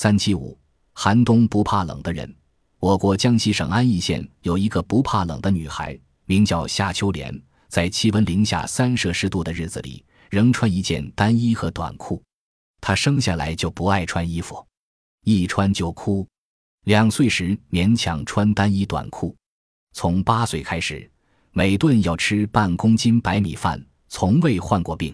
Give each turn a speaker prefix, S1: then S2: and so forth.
S1: 三七五寒冬不怕冷的人。我国江西省安义县有一个不怕冷的女孩名叫夏秋莲在气温零下三摄氏度的日子里仍穿一件单衣和短裤。她生下来就不爱穿衣服一穿就哭。两岁时勉强穿单衣短裤。从八岁开始每顿要吃半公斤白米饭从未患过病。